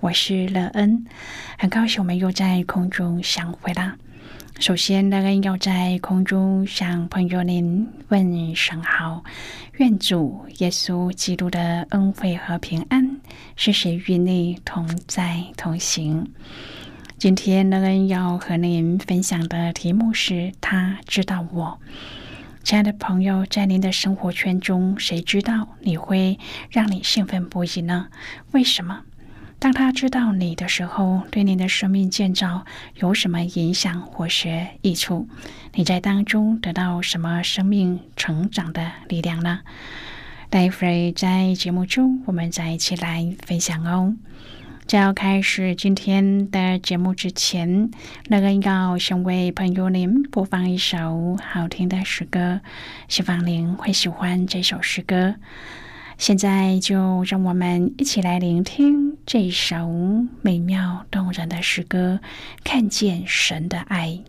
我是乐恩，很高兴我们又在空中相会啦。首先，乐恩要在空中向朋友您问声好，愿主耶稣基督的恩惠和平安时时与你同在同行。今天，乐恩要和您分享的题目是他知道我。亲爱的朋友，在您的生活圈中，谁知道你会让你兴奋不已呢？为什么？当他知道你的时候，对你的生命建造有什么影响或是益处？你在当中得到什么生命成长的力量呢？待会在节目中，我们再一起来分享哦。在要开始今天的节目之前，那个要先为朋友您播放一首好听的诗歌，希望您会喜欢这首诗歌。现在就让我们一起来聆听这首美妙动人的诗歌，看见神的爱。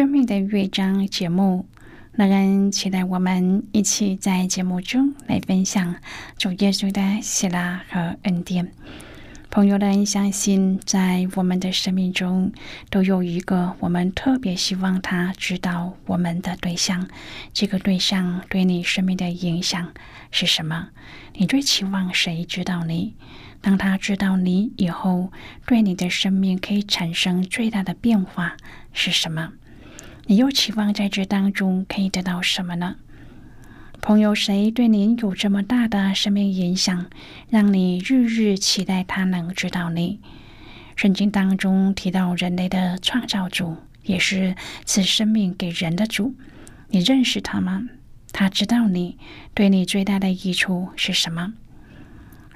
生命的乐章》节目。乐人期待我们一起在节目中来分享主耶稣的喜乐和恩典。朋友们，相信在我们的生命中都有一个我们特别希望他知道我们的对象。这个对象对你生命的影响是什么？你最期望谁知道你？当他知道你以后，对你的生命可以产生最大的变化是什么？你又期望在这当中可以得到什么呢？朋友，谁对您有这么大的生命影响，让你日日期待他能知道你？圣经当中提到人类的创造主，也是赐生命给人的主。你认识他吗？他知道你，对你最大的益处是什么？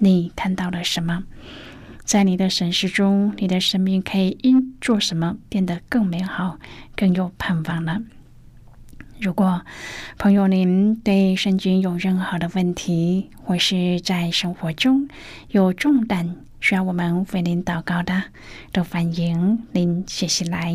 你看到了什么？在你的审视中，你的生命可以因做什么变得更美好、更有盼望了？如果朋友您对圣经有任何的问题，或是在生活中有重担需要我们为您祷告的，都欢迎您写信来。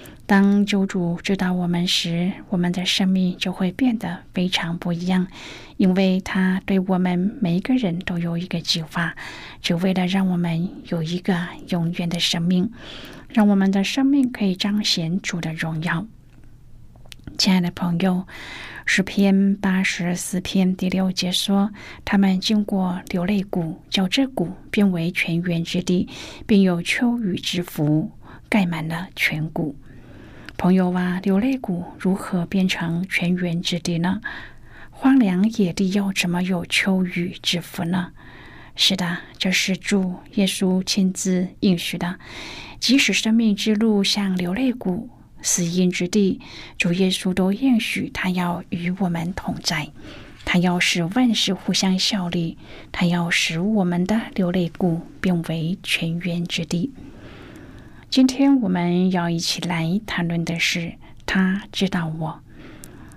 当救主知道我们时，我们的生命就会变得非常不一样，因为他对我们每一个人都有一个计划，只为了让我们有一个永远的生命，让我们的生命可以彰显主的荣耀。亲爱的朋友，诗篇八十四篇第六节说：“他们经过流泪谷，叫这谷变为泉源之地，并有秋雨之福盖满了全谷。”朋友啊，流泪谷如何变成泉源之地呢？荒凉野地又怎么有秋雨之福呢？是的，这是主耶稣亲自应许的。即使生命之路像流泪谷、死荫之地，主耶稣都应许他要与我们同在，他要使万事互相效力，他要使我们的流泪谷变为泉源之地。今天我们要一起来谈论的是，他知道我，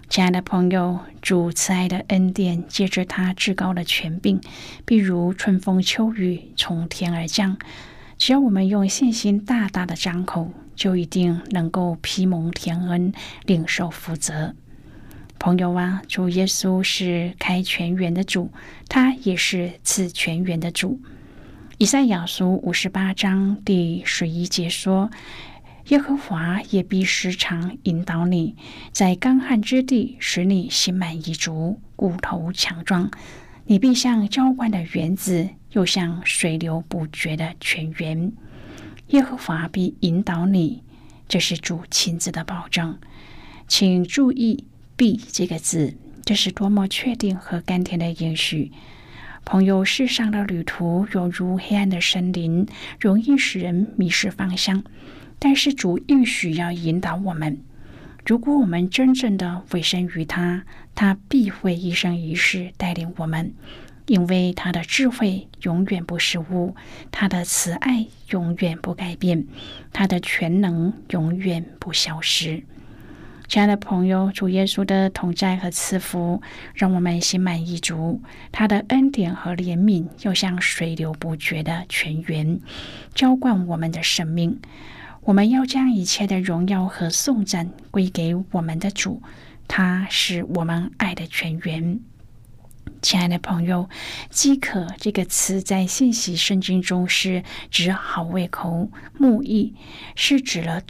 亲爱的朋友，主慈爱的恩典，借着他至高的权柄，必如春风秋雨从天而降。只要我们用信心大大的张口，就一定能够披蒙天恩，领受福泽。朋友啊，主耶稣是开泉源的主，他也是赐泉源的主。以赛亚书五十八章第十一节说：“耶和华也必时常引导你，在干旱之地使你心满意足，骨头强壮。你必像浇灌的园子，又像水流不绝的泉源。耶和华必引导你，这是主亲自的保证。请注意‘必’这个字，这是多么确定和甘甜的应许。”朋友，世上的旅途犹如黑暗的森林，容易使人迷失方向。但是主应许要引导我们。如果我们真正的委身于他，他必会一生一世带领我们，因为他的智慧永远不失误，他的慈爱永远不改变，他的全能永远不消失。亲爱的朋友，主耶稣的同在和赐福，让我们心满意足。他的恩典和怜悯，又像水流不绝的泉源，浇灌我们的生命。我们要将一切的荣耀和颂赞归给我们的主，他是我们爱的泉源。亲爱的朋友，“饥渴”这个词在信息圣经中是指好胃口、目意，是指了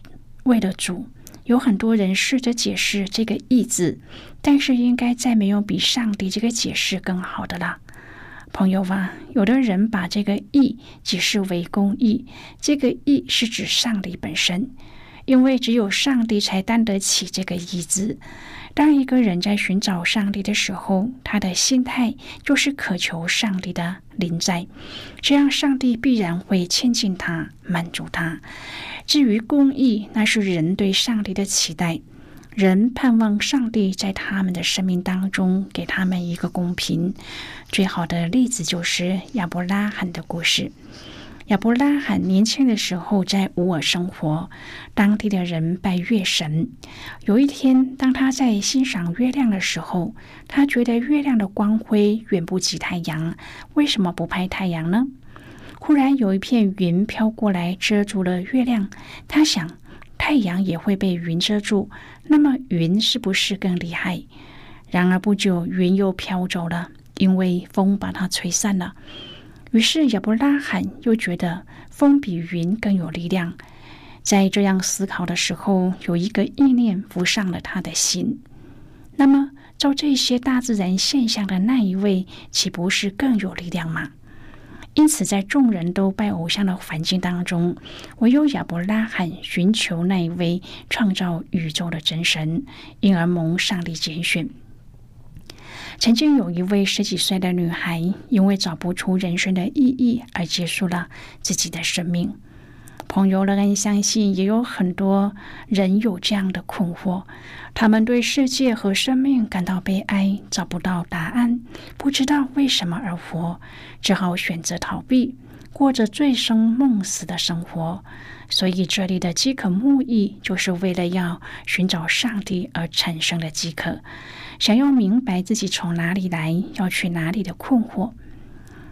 为了主。有很多人试着解释这个“意”字，但是应该再没有比上帝这个解释更好的了。朋友啊，有的人把这个“义”解释为公义，这个“义”是指上帝本身，因为只有上帝才担得起这个“义”字。当一个人在寻找上帝的时候，他的心态就是渴求上帝的临在，这样上帝必然会亲近他，满足他。至于公义，那是人对上帝的期待。人盼望上帝在他们的生命当中给他们一个公平。最好的例子就是亚伯拉罕的故事。亚伯拉罕年轻的时候在乌尔生活，当地的人拜月神。有一天，当他在欣赏月亮的时候，他觉得月亮的光辉远不及太阳。为什么不拍太阳呢？忽然有一片云飘过来，遮住了月亮。他想，太阳也会被云遮住。那么云是不是更厉害？然而不久，云又飘走了，因为风把它吹散了。于是亚伯拉罕又觉得风比云更有力量。在这样思考的时候，有一个意念浮上了他的心。那么，照这些大自然现象的那一位，岂不是更有力量吗？因此，在众人都拜偶像的环境当中，唯有亚伯拉罕寻求那一位创造宇宙的真神，因而蒙上帝拣选。曾经有一位十几岁的女孩，因为找不出人生的意义而结束了自己的生命。朋友仍然相信，也有很多人有这样的困惑。他们对世界和生命感到悲哀，找不到答案，不知道为什么而活，只好选择逃避，过着醉生梦死的生活。所以，这里的饥渴慕义，就是为了要寻找上帝而产生的饥渴，想要明白自己从哪里来，要去哪里的困惑。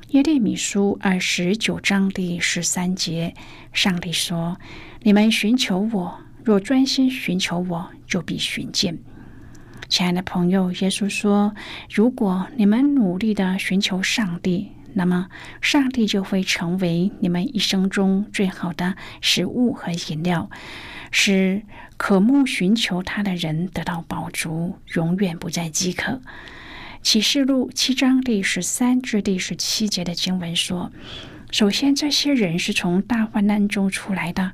耶利米书二十九章第十三节，上帝说：“你们寻求我。”若专心寻求我，就必寻见。亲爱的朋友，耶稣说：“如果你们努力的寻求上帝，那么上帝就会成为你们一生中最好的食物和饮料，使渴慕寻求他的人得到饱足，永远不再饥渴。”启示录七章第十三至第十七节的经文说：“首先，这些人是从大患难中出来的。”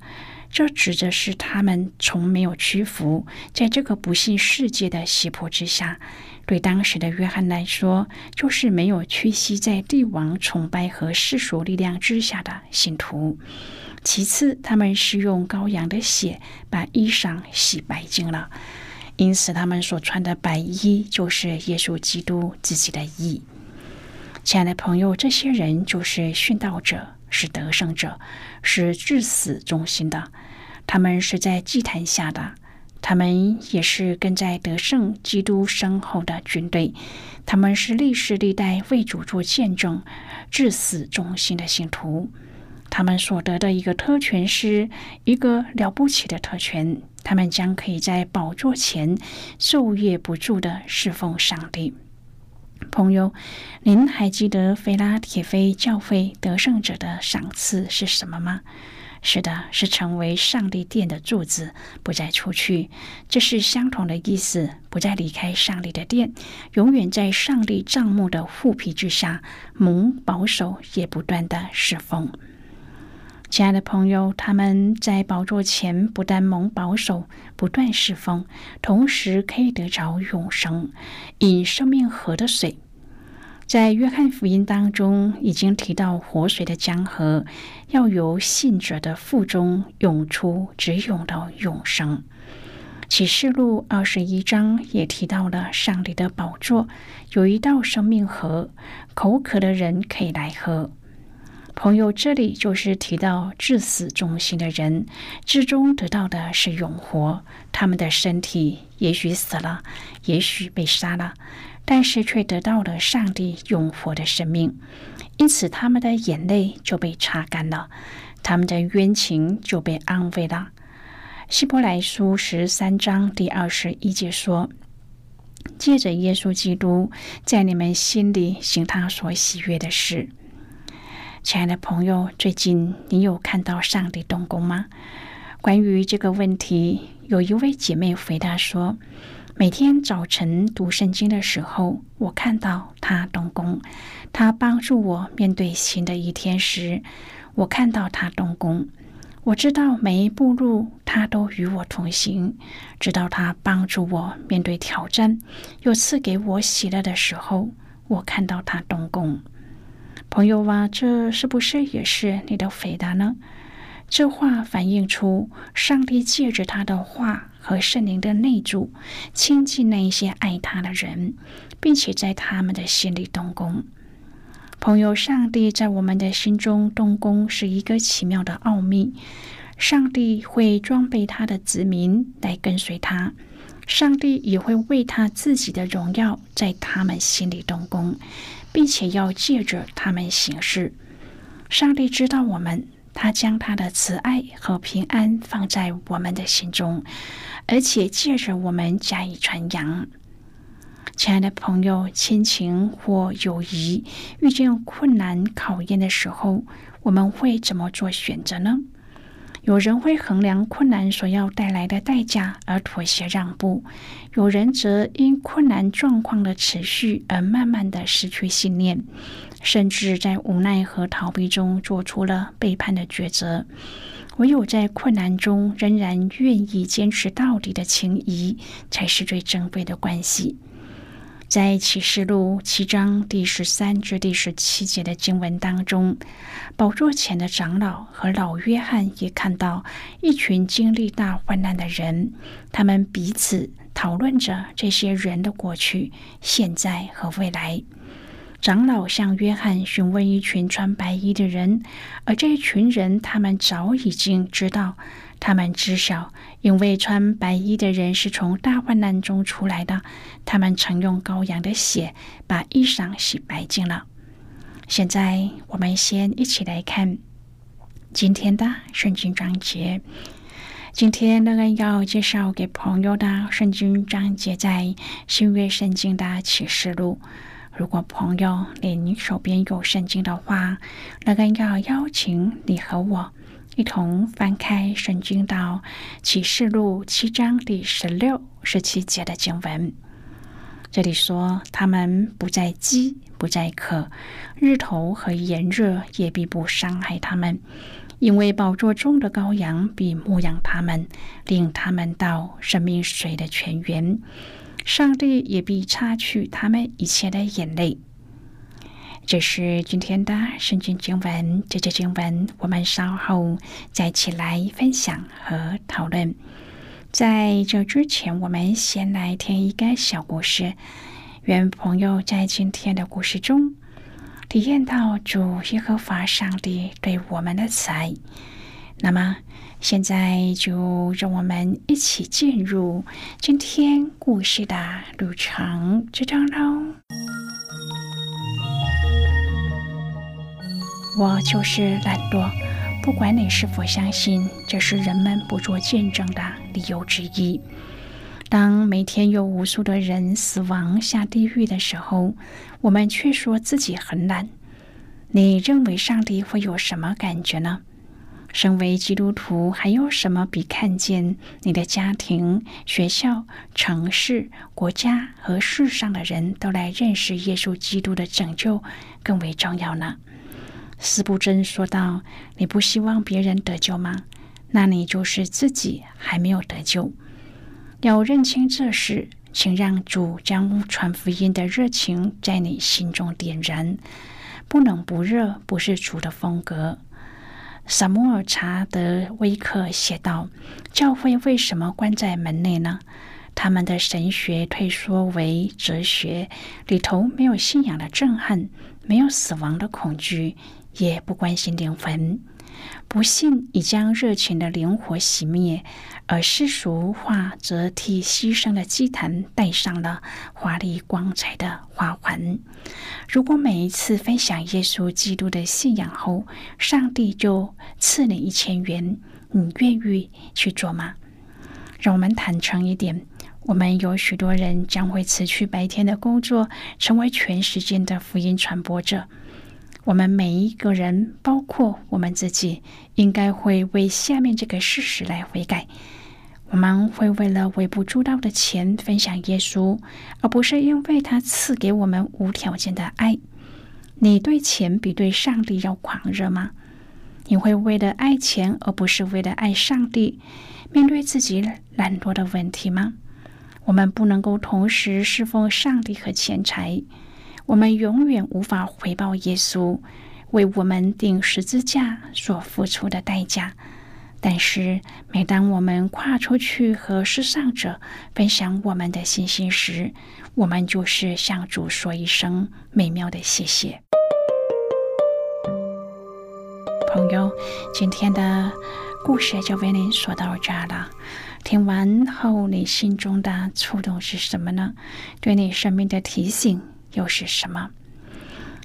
这指的是他们从没有屈服，在这个不幸世界的胁迫之下。对当时的约翰来说，就是没有屈膝在帝王崇拜和世俗力量之下的信徒。其次，他们是用羔羊的血把衣裳洗白净了，因此他们所穿的白衣就是耶稣基督自己的衣。亲爱的朋友，这些人就是殉道者。是得胜者，是至死忠心的。他们是在祭坛下的，他们也是跟在得胜基督身后的军队。他们是历世历代为主做见证、至死忠心的信徒。他们所得的一个特权是一个了不起的特权，他们将可以在宝座前昼夜不住的侍奉上帝。朋友，您还记得菲拉铁菲教会得胜者的赏赐是什么吗？是的，是成为上帝殿的柱子，不再出去。这是相同的意思，不再离开上帝的殿，永远在上帝帐幕的护庇之下，蒙保守，也不断的侍奉。亲爱的朋友，他们在宝座前不但蒙保守、不断侍奉，同时可以得着永生，饮生命河的水。在约翰福音当中，已经提到活水的江河要由信者的腹中涌出，直涌到永生。启示录二十一章也提到了上帝的宝座有一道生命河，口渴的人可以来喝。朋友，这里就是提到至死忠心的人，最终得到的是永活。他们的身体也许死了，也许被杀了，但是却得到了上帝永活的生命。因此，他们的眼泪就被擦干了，他们的冤情就被安慰了。希伯来书十三章第二十一节说：“借着耶稣基督，在你们心里行他所喜悦的事。亲爱的朋友，最近你有看到上帝动工吗？关于这个问题，有一位姐妹回答说：“每天早晨读圣经的时候，我看到他动工。他帮助我面对新的一天时，我看到他动工。我知道每一步路他都与我同行，直到他帮助我面对挑战，又赐给我喜乐的时候，我看到他动工。”朋友啊，这是不是也是你的回答呢？这话反映出上帝借着他的话和圣灵的内助，亲近那一些爱他的人，并且在他们的心里动工。朋友，上帝在我们的心中动工是一个奇妙的奥秘。上帝会装备他的子民来跟随他，上帝也会为他自己的荣耀在他们心里动工。并且要借着他们行事。上帝知道我们，他将他的慈爱和平安放在我们的心中，而且借着我们加以传扬。亲爱的朋友，亲情或友谊遇见困难考验的时候，我们会怎么做选择呢？有人会衡量困难所要带来的代价而妥协让步，有人则因困难状况的持续而慢慢的失去信念，甚至在无奈和逃避中做出了背叛的抉择。唯有在困难中仍然愿意坚持到底的情谊，才是最珍贵的关系。在启示录七章第十三至第十七节的经文当中，宝座前的长老和老约翰也看到一群经历大患难的人，他们彼此讨论着这些人的过去、现在和未来。长老向约翰询问一群穿白衣的人，而这一群人，他们早已经知道。他们知晓，因为穿白衣的人是从大患难中出来的。他们曾用羔羊的血把衣裳洗白净了。现在，我们先一起来看今天的圣经章节。今天，乐恩要介绍给朋友的圣经章节在新约圣经的启示录。如果朋友你手边有圣经的话，乐恩要邀请你和我。一同翻开圣经到启示录七章第十六、十七节的经文。这里说：“他们不再饥，不再渴，日头和炎热也必不伤害他们，因为宝座中的羔羊必牧养他们，领他们到生命水的泉源。上帝也必擦去他们一切的眼泪。”这是今天的圣经经文，这节经文我们稍后再起来分享和讨论。在这之前，我们先来听一个小故事。愿朋友在今天的故事中体验到主耶和华上帝对我们的慈爱。那么，现在就让我们一起进入今天故事的旅程之中喽。我就是懒惰，不管你是否相信，这是人们不做见证的理由之一。当每天有无数的人死亡下地狱的时候，我们却说自己很懒。你认为上帝会有什么感觉呢？身为基督徒，还有什么比看见你的家庭、学校、城市、国家和世上的人都来认识耶稣基督的拯救更为重要呢？斯布真说道：“你不希望别人得救吗？那你就是自己还没有得救。要认清这事，请让主将传福音的热情在你心中点燃。不冷不热不是主的风格。”萨摩尔查德威克写道：“教会为什么关在门内呢？他们的神学退缩为哲学，里头没有信仰的震撼，没有死亡的恐惧。”也不关心灵魂，不信已将热情的灵火熄灭，而世俗化则替牺牲的祭坛戴上了华丽光彩的花环。如果每一次分享耶稣基督的信仰后，上帝就赐你一千元，你愿意去做吗？让我们坦诚一点，我们有许多人将会辞去白天的工作，成为全时间的福音传播者。我们每一个人，包括我们自己，应该会为下面这个事实来悔改。我们会为了微不足道的钱分享耶稣，而不是因为他赐给我们无条件的爱。你对钱比对上帝要狂热吗？你会为了爱钱而不是为了爱上帝，面对自己懒惰的问题吗？我们不能够同时侍奉上帝和钱财，我们永远无法回报耶稣为我们钉十字架所付出的代价。但是，每当我们跨出去和世上者分享我们的信心时，我们就是向主说一声美妙的谢谢。朋友，今天的故事就为您说到这了。听完后，你心中的触动是什么呢？对你生命的提醒又是什么？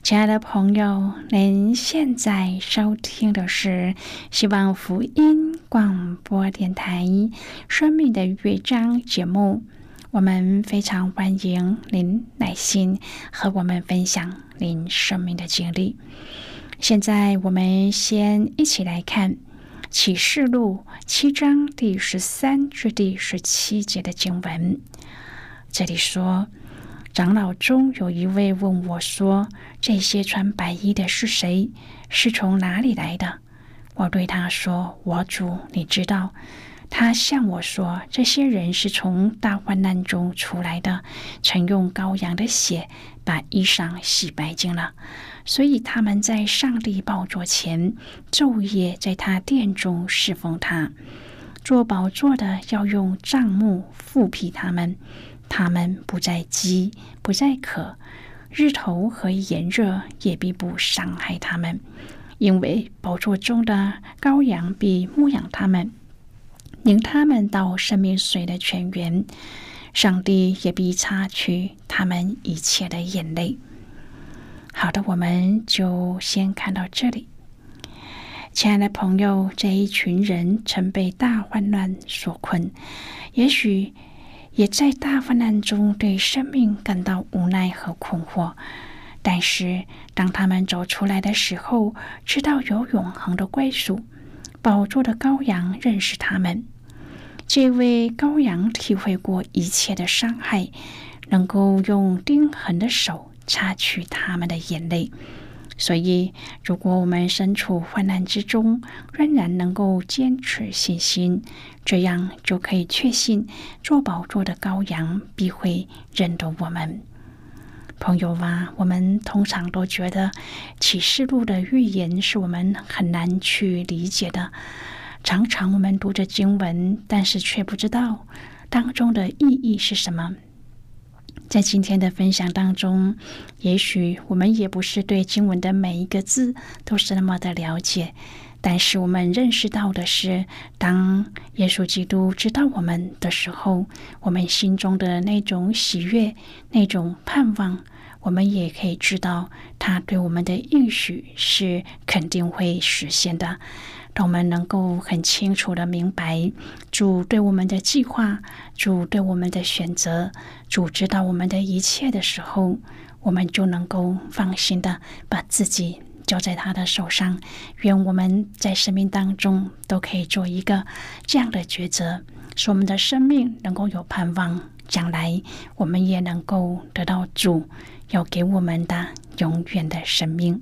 亲爱的朋友，您现在收听的是希望福音广播电台《生命的乐章》节目。我们非常欢迎您耐心和我们分享您生命的经历。现在，我们先一起来看启示录七章第十三至第十七节的经文。这里说。长老中有一位问我说：“这些穿白衣的是谁？是从哪里来的？”我对他说：“我主，你知道。”他向我说：“这些人是从大患难中出来的，曾用羔羊的血把衣裳洗白净了，所以他们在上帝宝座前昼夜在他殿中侍奉他。做宝座的要用帐幕覆庇他们。”他们不再饥，不再渴，日头和炎热也必不伤害他们，因为宝座中的羔羊必牧养他们，领他们到生命水的泉源。上帝也必擦去他们一切的眼泪。好的，我们就先看到这里。亲爱的朋友，这一群人曾被大患难所困，也许。也在大患难中对生命感到无奈和困惑，但是当他们走出来的时候，知道有永恒的归属。宝座的羔羊认识他们，这位羔羊体会过一切的伤害，能够用钉痕的手擦去他们的眼泪。所以，如果我们身处患难之中，仍然能够坚持信心，这样就可以确信做宝座的羔羊必会认得我们。朋友啊，我们通常都觉得启示录的预言是我们很难去理解的。常常我们读着经文，但是却不知道当中的意义是什么。在今天的分享当中，也许我们也不是对经文的每一个字都是那么的了解，但是我们认识到的是，当耶稣基督知道我们的时候，我们心中的那种喜悦、那种盼望，我们也可以知道他对我们的应许是肯定会实现的。让我们能够很清楚的明白主对我们的计划，主对我们的选择，主知道我们的一切的时候，我们就能够放心的把自己交在他的手上。愿我们在生命当中都可以做一个这样的抉择，使我们的生命能够有盼望，将来我们也能够得到主要给我们的永远的生命。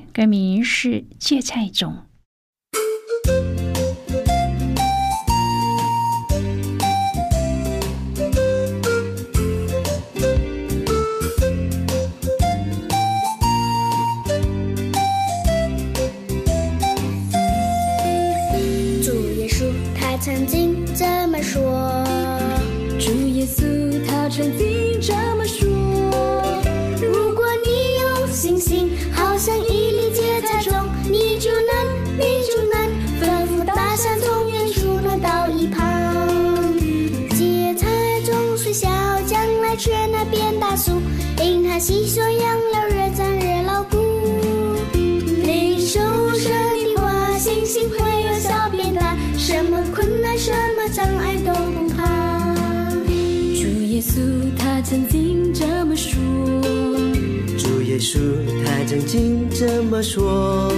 歌名是《芥菜种》。主耶稣他曾经这么说。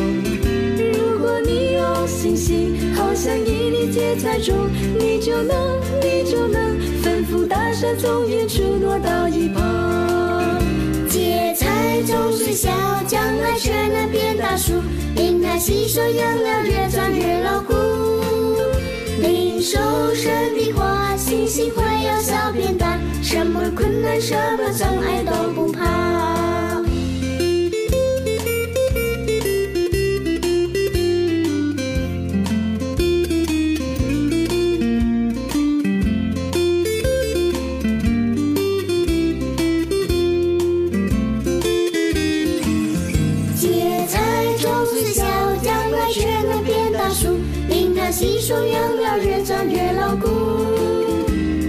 如果你有信心，好像一粒芥菜种，你就能，你就能吩咐大山从远处挪到一旁。芥菜种虽小，将来却能变大树，因它吸收养料越长越牢固。领受神的话，信心会由小变大，什么困难，什么障碍都不因它吸收养料越长越牢固。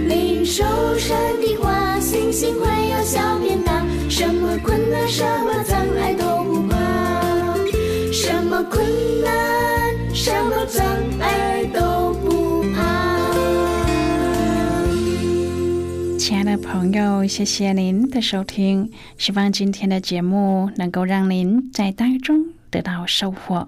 领受神的话，信心会由小变大，什么困难，什么障碍都不怕，什么困难，什么障碍都不怕。亲爱的朋友，谢谢您的收听，希望今天的节目能够让您在当中得到收获。